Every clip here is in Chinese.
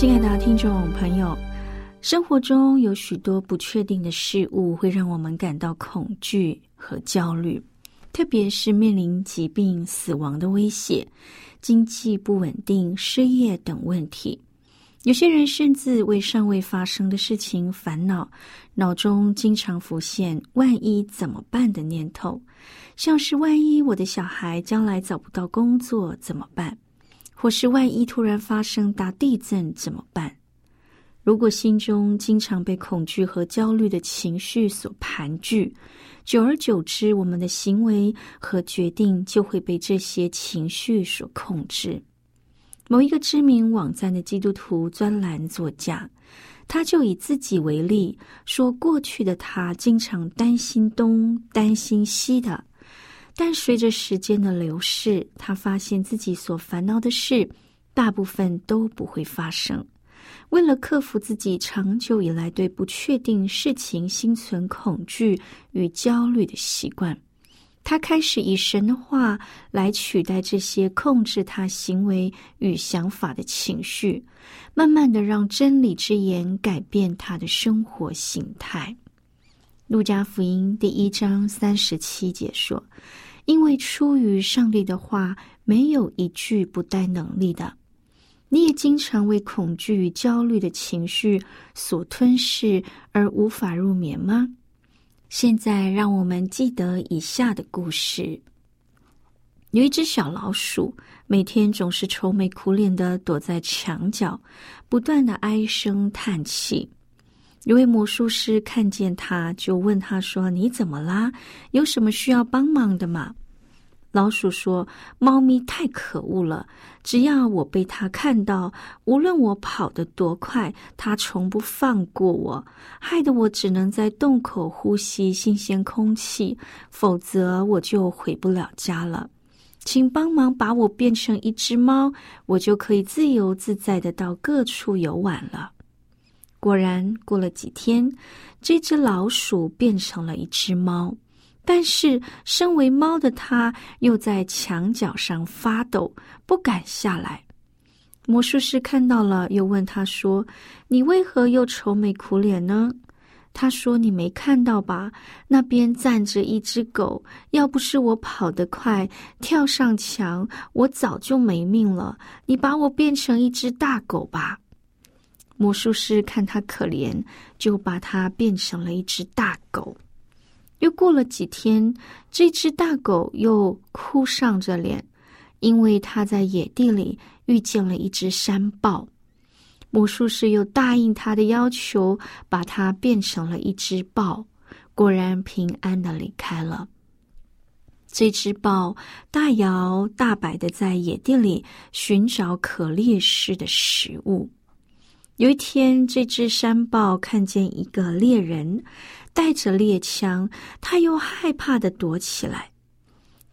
亲爱的听众朋友，生活中有许多不确定的事物，会让我们感到恐惧和焦虑，特别是面临疾病、死亡的威胁、经济不稳定、失业等问题。有些人甚至为尚未发生的事情烦恼，脑中经常浮现“万一怎么办”的念头，像是“万一我的小孩将来找不到工作怎么办”。或是万一突然发生大地震怎么办？如果心中经常被恐惧和焦虑的情绪所盘踞，久而久之，我们的行为和决定就会被这些情绪所控制。某一个知名网站的基督徒专栏作家，他就以自己为例，说过去的他经常担心东担心西的。但随着时间的流逝，他发现自己所烦恼的事，大部分都不会发生。为了克服自己长久以来对不确定事情心存恐惧与焦虑的习惯，他开始以神的话来取代这些控制他行为与想法的情绪，慢慢的让真理之言改变他的生活形态。路加福音第一章三十七节说。因为出于上帝的话，没有一句不带能力的。你也经常为恐惧与焦虑的情绪所吞噬而无法入眠吗？现在，让我们记得以下的故事：有一只小老鼠，每天总是愁眉苦脸的躲在墙角，不断的唉声叹气。一位魔术师看见他，就问他说：“你怎么啦？有什么需要帮忙的吗？”老鼠说：“猫咪太可恶了，只要我被它看到，无论我跑得多快，它从不放过我，害得我只能在洞口呼吸新鲜空气，否则我就回不了家了。请帮忙把我变成一只猫，我就可以自由自在的到各处游玩了。”果然，过了几天，这只老鼠变成了一只猫。但是，身为猫的它又在墙角上发抖，不敢下来。魔术师看到了，又问他说：“你为何又愁眉苦脸呢？”他说：“你没看到吧？那边站着一只狗，要不是我跑得快，跳上墙，我早就没命了。你把我变成一只大狗吧。”魔术师看他可怜，就把他变成了一只大狗。又过了几天，这只大狗又哭丧着脸，因为他在野地里遇见了一只山豹。魔术师又答应他的要求，把它变成了一只豹，果然平安的离开了。这只豹大摇大摆的在野地里寻找可猎食的食物。有一天，这只山豹看见一个猎人带着猎枪，他又害怕的躲起来。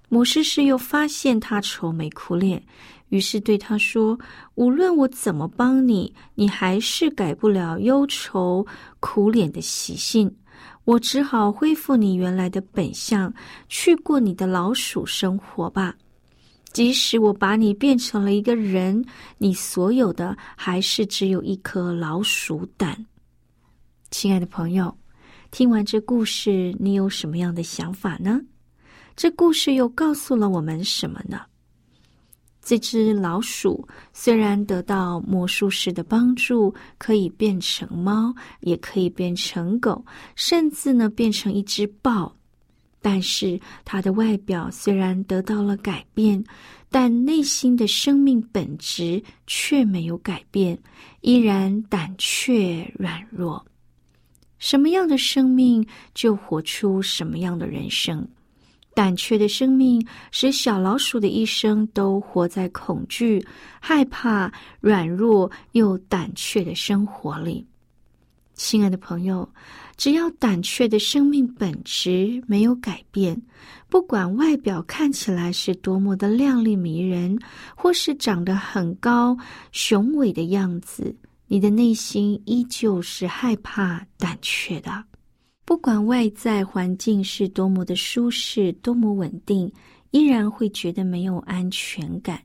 魔术师又发现他愁眉苦脸，于是对他说：“无论我怎么帮你，你还是改不了忧愁苦脸的习性。我只好恢复你原来的本相，去过你的老鼠生活吧。”即使我把你变成了一个人，你所有的还是只有一颗老鼠胆。亲爱的朋友，听完这故事，你有什么样的想法呢？这故事又告诉了我们什么呢？这只老鼠虽然得到魔术师的帮助，可以变成猫，也可以变成狗，甚至呢变成一只豹，但是它的外表虽然得到了改变，但内心的生命本质却没有改变，依然胆怯软弱。什么样的生命，就活出什么样的人生。胆怯的生命使小老鼠的一生都活在恐惧、害怕、软弱又胆怯的生活里。亲爱的朋友，只要胆怯的生命本质没有改变，不管外表看起来是多么的靓丽迷人，或是长得很高雄伟的样子，你的内心依旧是害怕、胆怯的。不管外在环境是多么的舒适、多么稳定，依然会觉得没有安全感。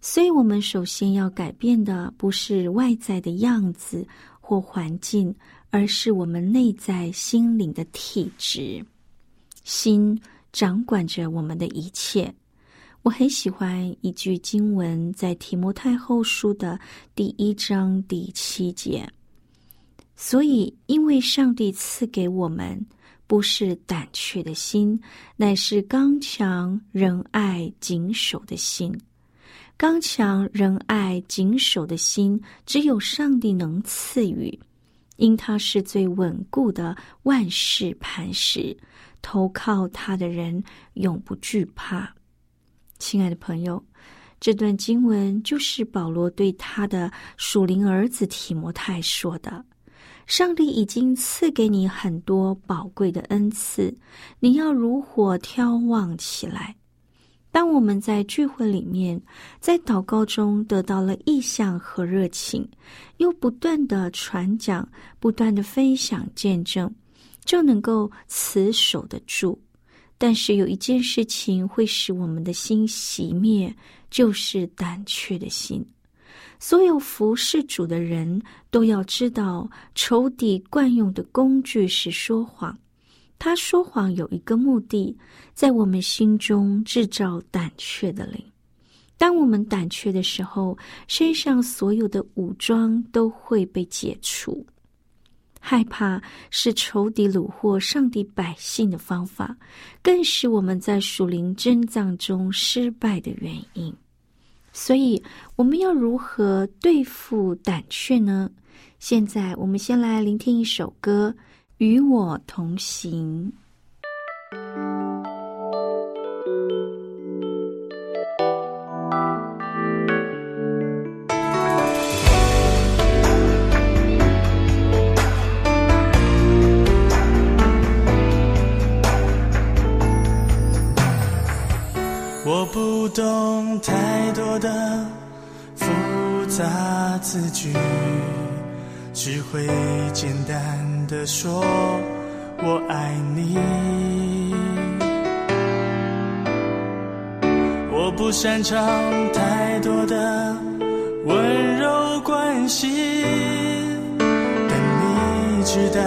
所以，我们首先要改变的不是外在的样子或环境，而是我们内在心灵的体质。心掌管着我们的一切。我很喜欢一句经文，在提摩太后书的第一章第七节。所以，因为上帝赐给我们不是胆怯的心，乃是刚强、仁爱、谨守的心。刚强、仁爱、谨守的心，只有上帝能赐予，因他是最稳固的万事磐石，投靠他的人永不惧怕。亲爱的朋友，这段经文就是保罗对他的属灵儿子提摩太说的。上帝已经赐给你很多宝贵的恩赐，你要如火眺望起来。当我们在聚会里面，在祷告中得到了意向和热情，又不断的传讲、不断的分享见证，就能够持守得住。但是有一件事情会使我们的心熄灭，就是胆怯的心。所有服侍主的人都要知道，仇敌惯用的工具是说谎。他说谎有一个目的，在我们心中制造胆怯的灵。当我们胆怯的时候，身上所有的武装都会被解除。害怕是仇敌虏获上帝百姓的方法，更是我们在属灵征战中失败的原因。所以，我们要如何对付胆怯呢？现在，我们先来聆听一首歌，《与我同行》。我不懂太多的复杂字句，只会简单的说我爱你。我不擅长太多的温柔关系，但你知道，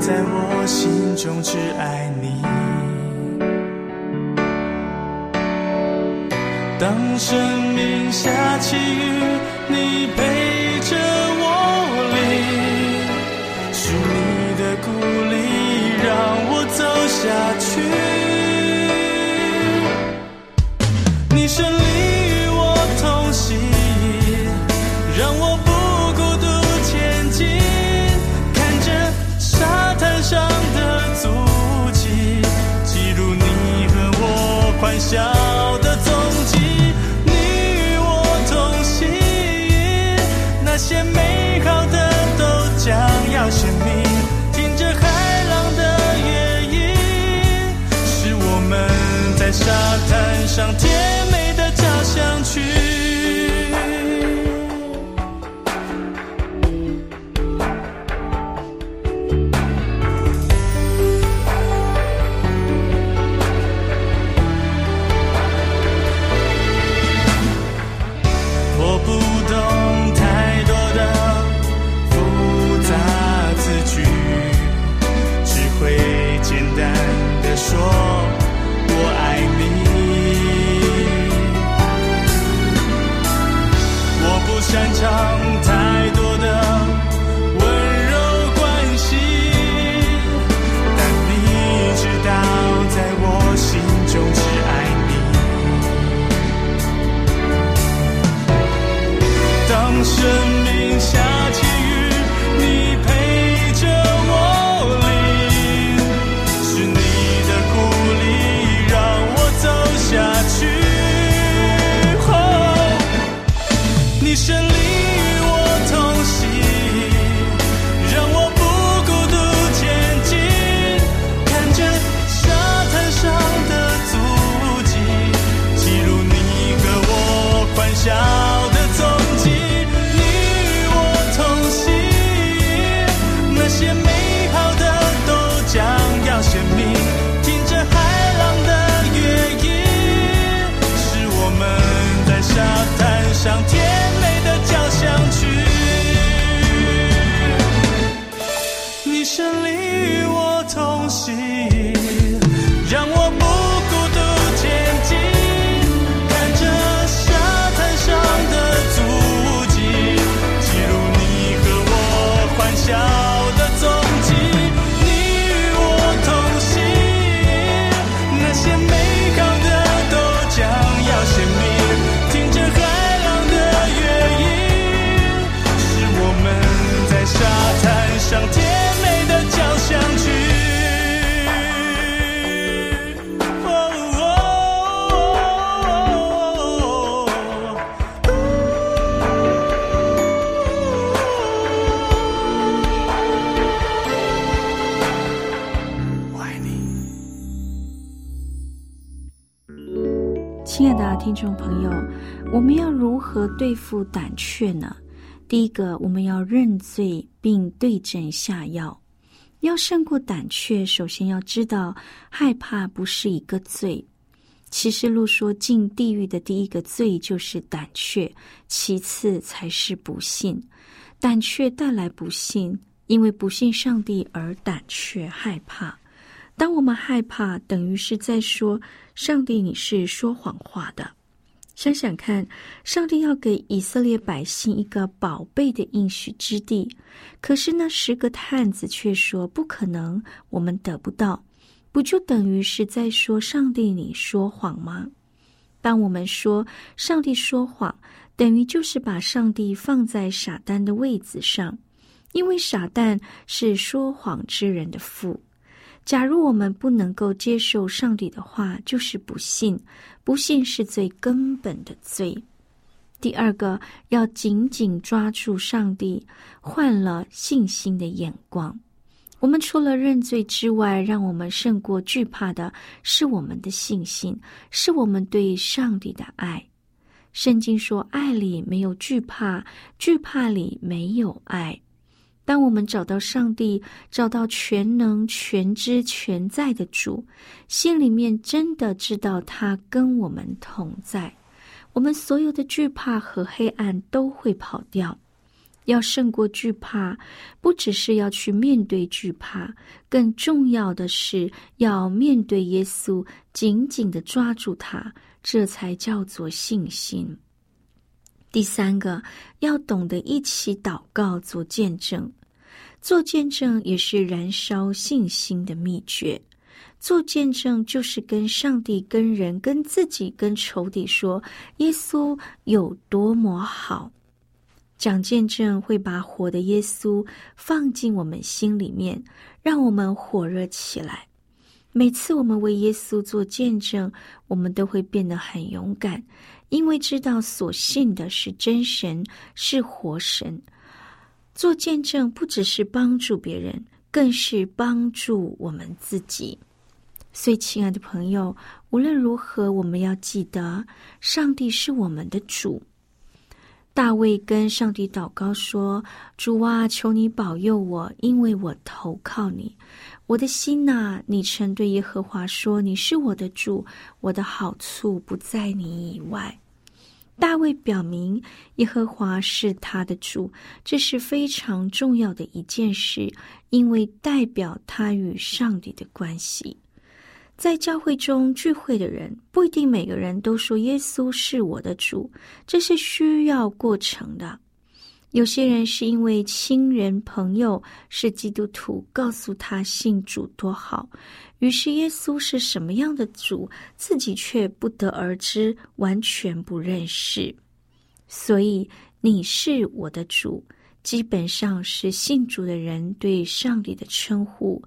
在我心中只爱你。当生命下起雨，你陪下去。你胜利与我同行，让我不孤独前进。看着沙滩上的足迹，记录你和我欢笑。想众朋友，我们要如何对付胆怯呢？第一个，我们要认罪并对症下药。要胜过胆怯，首先要知道害怕不是一个罪。启示录说，进地狱的第一个罪就是胆怯，其次才是不信。胆怯带来不信，因为不信上帝而胆怯害怕。当我们害怕，等于是在说。上帝，你是说谎话的。想想看，上帝要给以色列百姓一个宝贝的应许之地，可是那十个探子却说不可能，我们得不到。不就等于是在说上帝你说谎吗？当我们说上帝说谎，等于就是把上帝放在傻蛋的位子上，因为傻蛋是说谎之人的父。假如我们不能够接受上帝的话，就是不信。不信是最根本的罪。第二个，要紧紧抓住上帝，换了信心的眼光。我们除了认罪之外，让我们胜过惧怕的是我们的信心，是我们对上帝的爱。圣经说：“爱里没有惧怕，惧怕里没有爱。”当我们找到上帝，找到全能、全知、全在的主，心里面真的知道他跟我们同在，我们所有的惧怕和黑暗都会跑掉。要胜过惧怕，不只是要去面对惧怕，更重要的是要面对耶稣，紧紧的抓住他，这才叫做信心。第三个，要懂得一起祷告做见证，做见证也是燃烧信心的秘诀。做见证就是跟上帝、跟人、跟自己、跟仇敌说耶稣有多么好。讲见证会把火的耶稣放进我们心里面，让我们火热起来。每次我们为耶稣做见证，我们都会变得很勇敢。因为知道所信的是真神，是活神，做见证不只是帮助别人，更是帮助我们自己。所以，亲爱的朋友，无论如何，我们要记得，上帝是我们的主。大卫跟上帝祷告说：“主啊，求你保佑我，因为我投靠你。我的心呐，你曾对耶和华说：你是我的主，我的好处不在你以外。”大卫表明耶和华是他的主，这是非常重要的一件事，因为代表他与上帝的关系。在教会中聚会的人，不一定每个人都说耶稣是我的主，这是需要过程的。有些人是因为亲人朋友是基督徒，告诉他信主多好，于是耶稣是什么样的主，自己却不得而知，完全不认识。所以你是我的主，基本上是信主的人对上帝的称呼。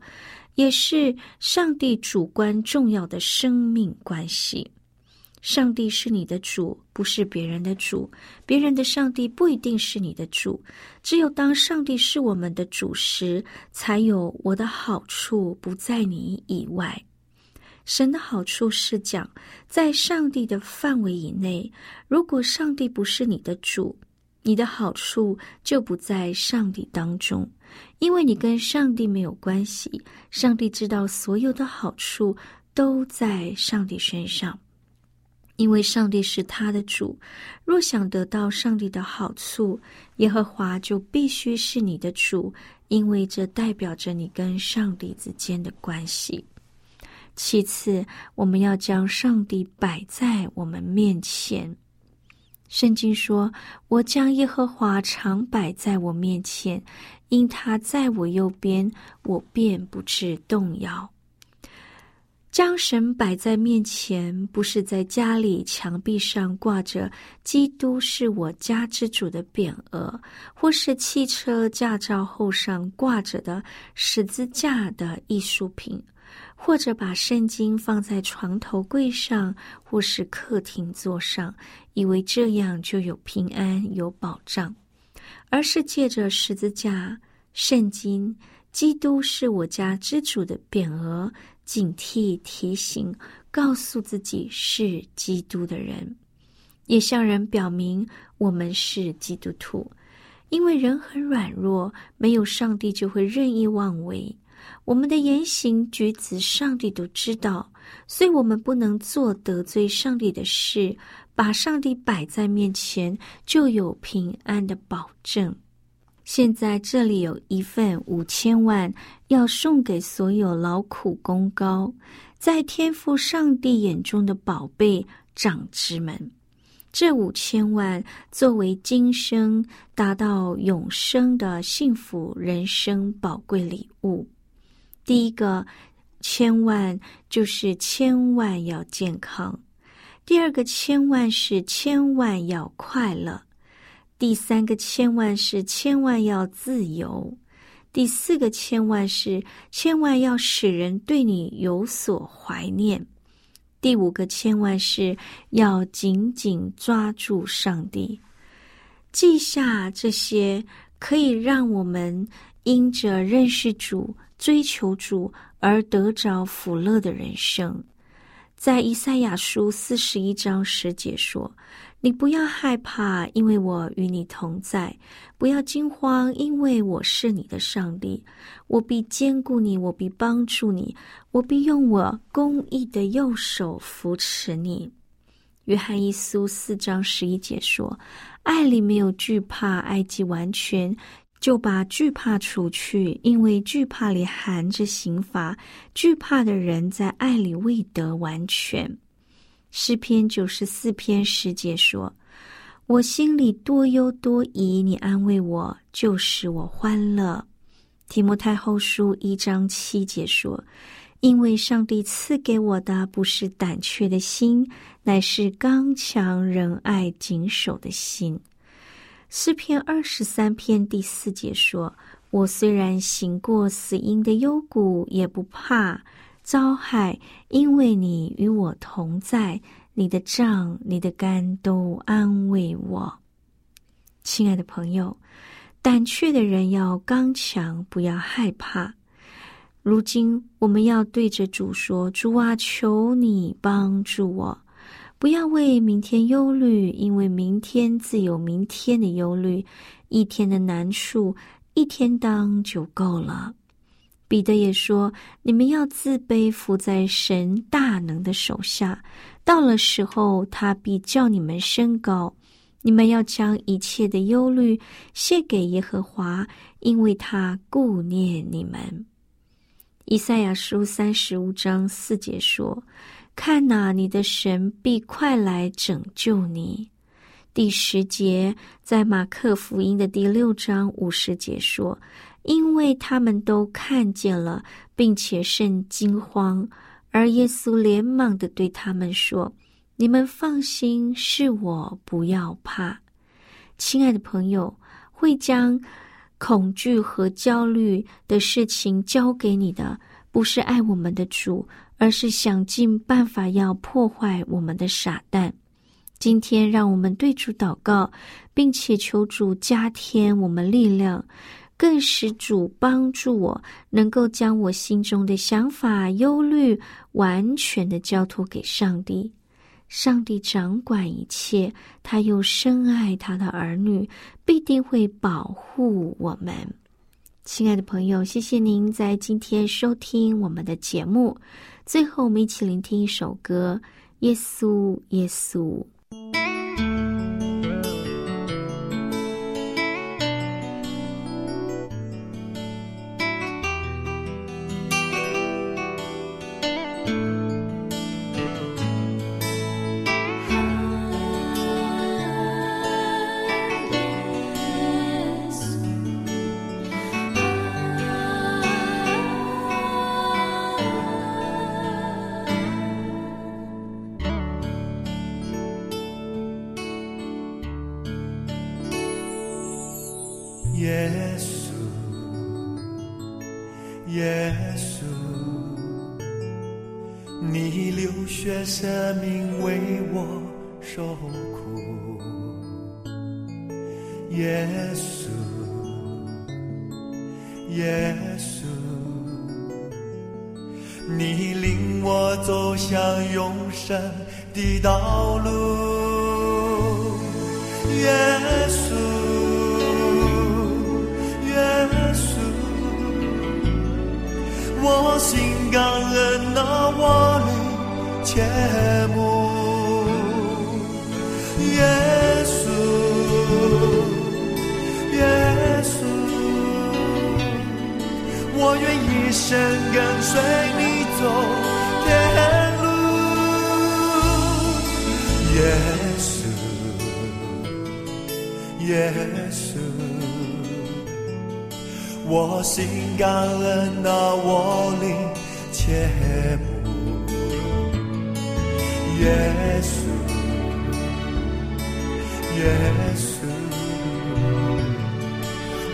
也是上帝主观重要的生命关系。上帝是你的主，不是别人的主。别人的上帝不一定是你的主。只有当上帝是我们的主时，才有我的好处不在你以外。神的好处是讲在上帝的范围以内。如果上帝不是你的主，你的好处就不在上帝当中。因为你跟上帝没有关系，上帝知道所有的好处都在上帝身上。因为上帝是他的主，若想得到上帝的好处，耶和华就必须是你的主，因为这代表着你跟上帝之间的关系。其次，我们要将上帝摆在我们面前。圣经说：“我将耶和华常摆在我面前。”因他在我右边，我便不致动摇。将神摆在面前，不是在家里墙壁上挂着“基督是我家之主”的匾额，或是汽车驾照后上挂着的十字架的艺术品，或者把圣经放在床头柜上，或是客厅座上，以为这样就有平安、有保障。而是借着十字架、圣经、基督是我家之主的匾额，警惕、提醒、告诉自己是基督的人，也向人表明我们是基督徒。因为人很软弱，没有上帝就会任意妄为。我们的言行举止，上帝都知道，所以我们不能做得罪上帝的事。把上帝摆在面前，就有平安的保证。现在这里有一份五千万，要送给所有劳苦功高，在天赋上帝眼中的宝贝长子们。这五千万作为今生达到永生的幸福人生宝贵礼物。第一个千万就是千万要健康。第二个千万是千万要快乐，第三个千万是千万要自由，第四个千万是千万要使人对你有所怀念，第五个千万是要紧紧抓住上帝。记下这些，可以让我们因着认识主、追求主而得着福乐的人生。在以赛亚书四十一章十节说：“你不要害怕，因为我与你同在；不要惊慌，因为我是你的上帝。我必坚固你，我必帮助你，我必用我公义的右手扶持你。”约翰一书四章十一节说：“爱里没有惧怕，爱既完全。”就把惧怕除去，因为惧怕里含着刑罚。惧怕的人在爱里未得完全。诗篇九十四篇十节说：“我心里多忧多疑，你安慰我，就使我欢乐。”提摩太后书一章七节说：“因为上帝赐给我的不是胆怯的心，乃是刚强仁爱谨守的心。”诗篇二十三篇第四节说：“我虽然行过死荫的幽谷，也不怕遭害，因为你与我同在，你的杖、你的肝都安慰我。”亲爱的朋友，胆怯的人要刚强，不要害怕。如今我们要对着主说：“主啊，求你帮助我。”不要为明天忧虑，因为明天自有明天的忧虑。一天的难处，一天当就够了。彼得也说：“你们要自卑，伏在神大能的手下。到了时候，他必叫你们升高。你们要将一切的忧虑卸给耶和华，因为他顾念你们。”以赛亚书三十五章四节说。看呐，你的神必快来拯救你。第十节在马克福音的第六章五十节说：“因为他们都看见了，并且甚惊慌。”而耶稣连忙的对他们说：“你们放心，是我，不要怕。”亲爱的朋友，会将恐惧和焦虑的事情交给你的，不是爱我们的主。而是想尽办法要破坏我们的傻蛋。今天，让我们对主祷告，并且求主加添我们力量，更使主帮助我，能够将我心中的想法、忧虑完全的交托给上帝。上帝掌管一切，他又深爱他的儿女，必定会保护我们。亲爱的朋友，谢谢您在今天收听我们的节目。最后，我们一起聆听一首歌，《耶稣，耶稣》。耶稣耶稣，你流血舍命为我受苦。耶稣耶稣，你领我走向永生的道路。耶稣。我心感恩那我的切莫耶稣耶稣我愿一生跟随你走天路耶稣耶稣。我心感恩那我灵切慕，耶稣，耶稣，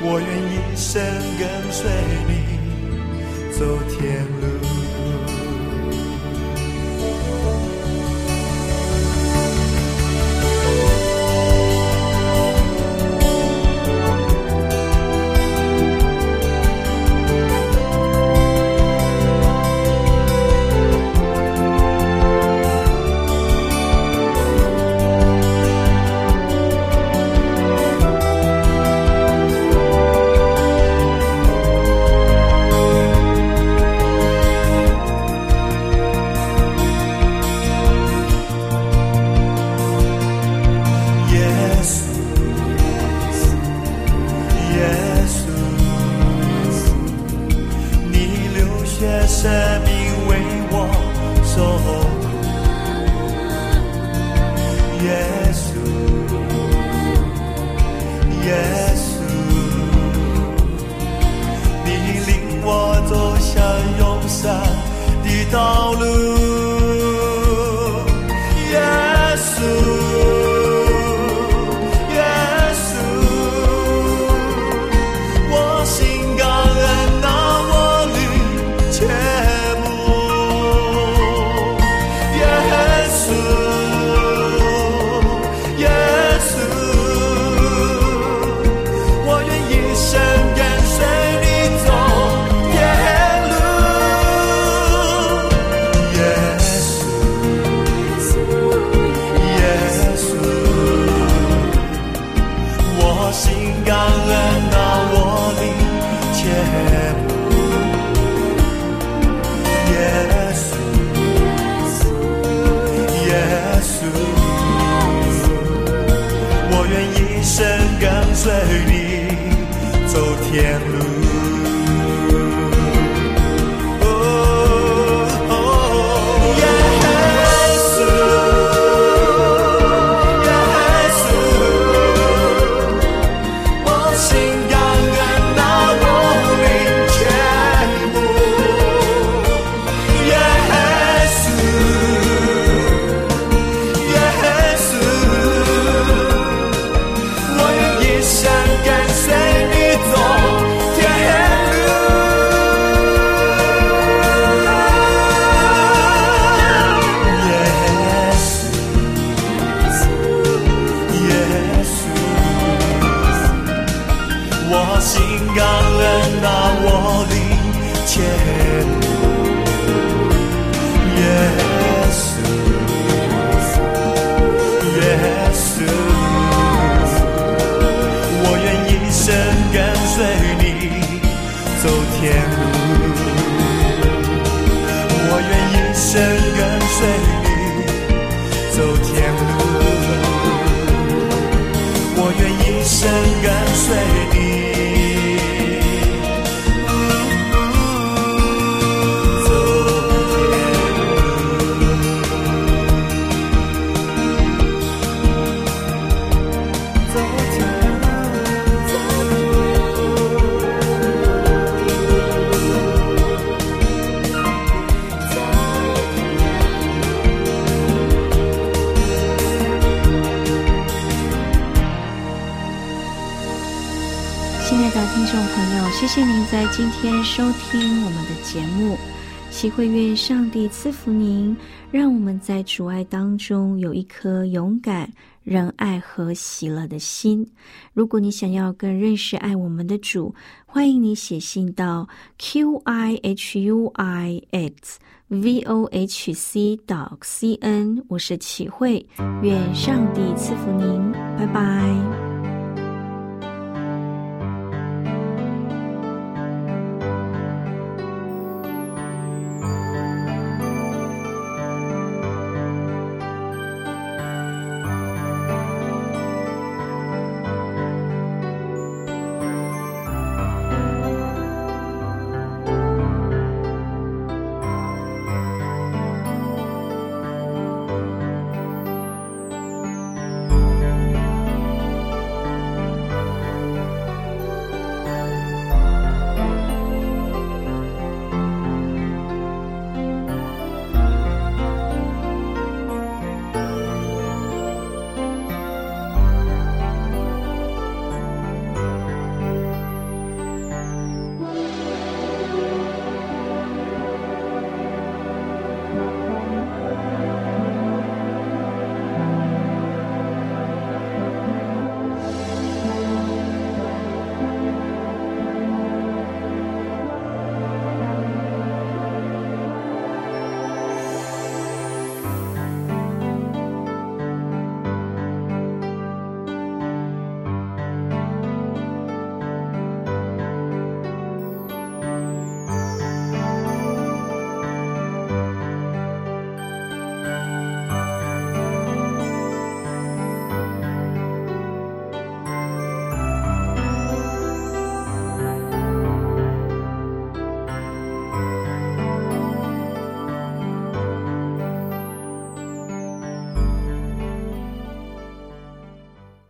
我愿一生跟随你走天路。今天收听我们的节目，齐慧愿上帝赐福您，让我们在主爱当中有一颗勇敢、仁爱和喜乐的心。如果你想要更认识爱我们的主，欢迎你写信到 q i h u i x v o h c dot c n 我是齐慧，愿上帝赐福您，拜拜。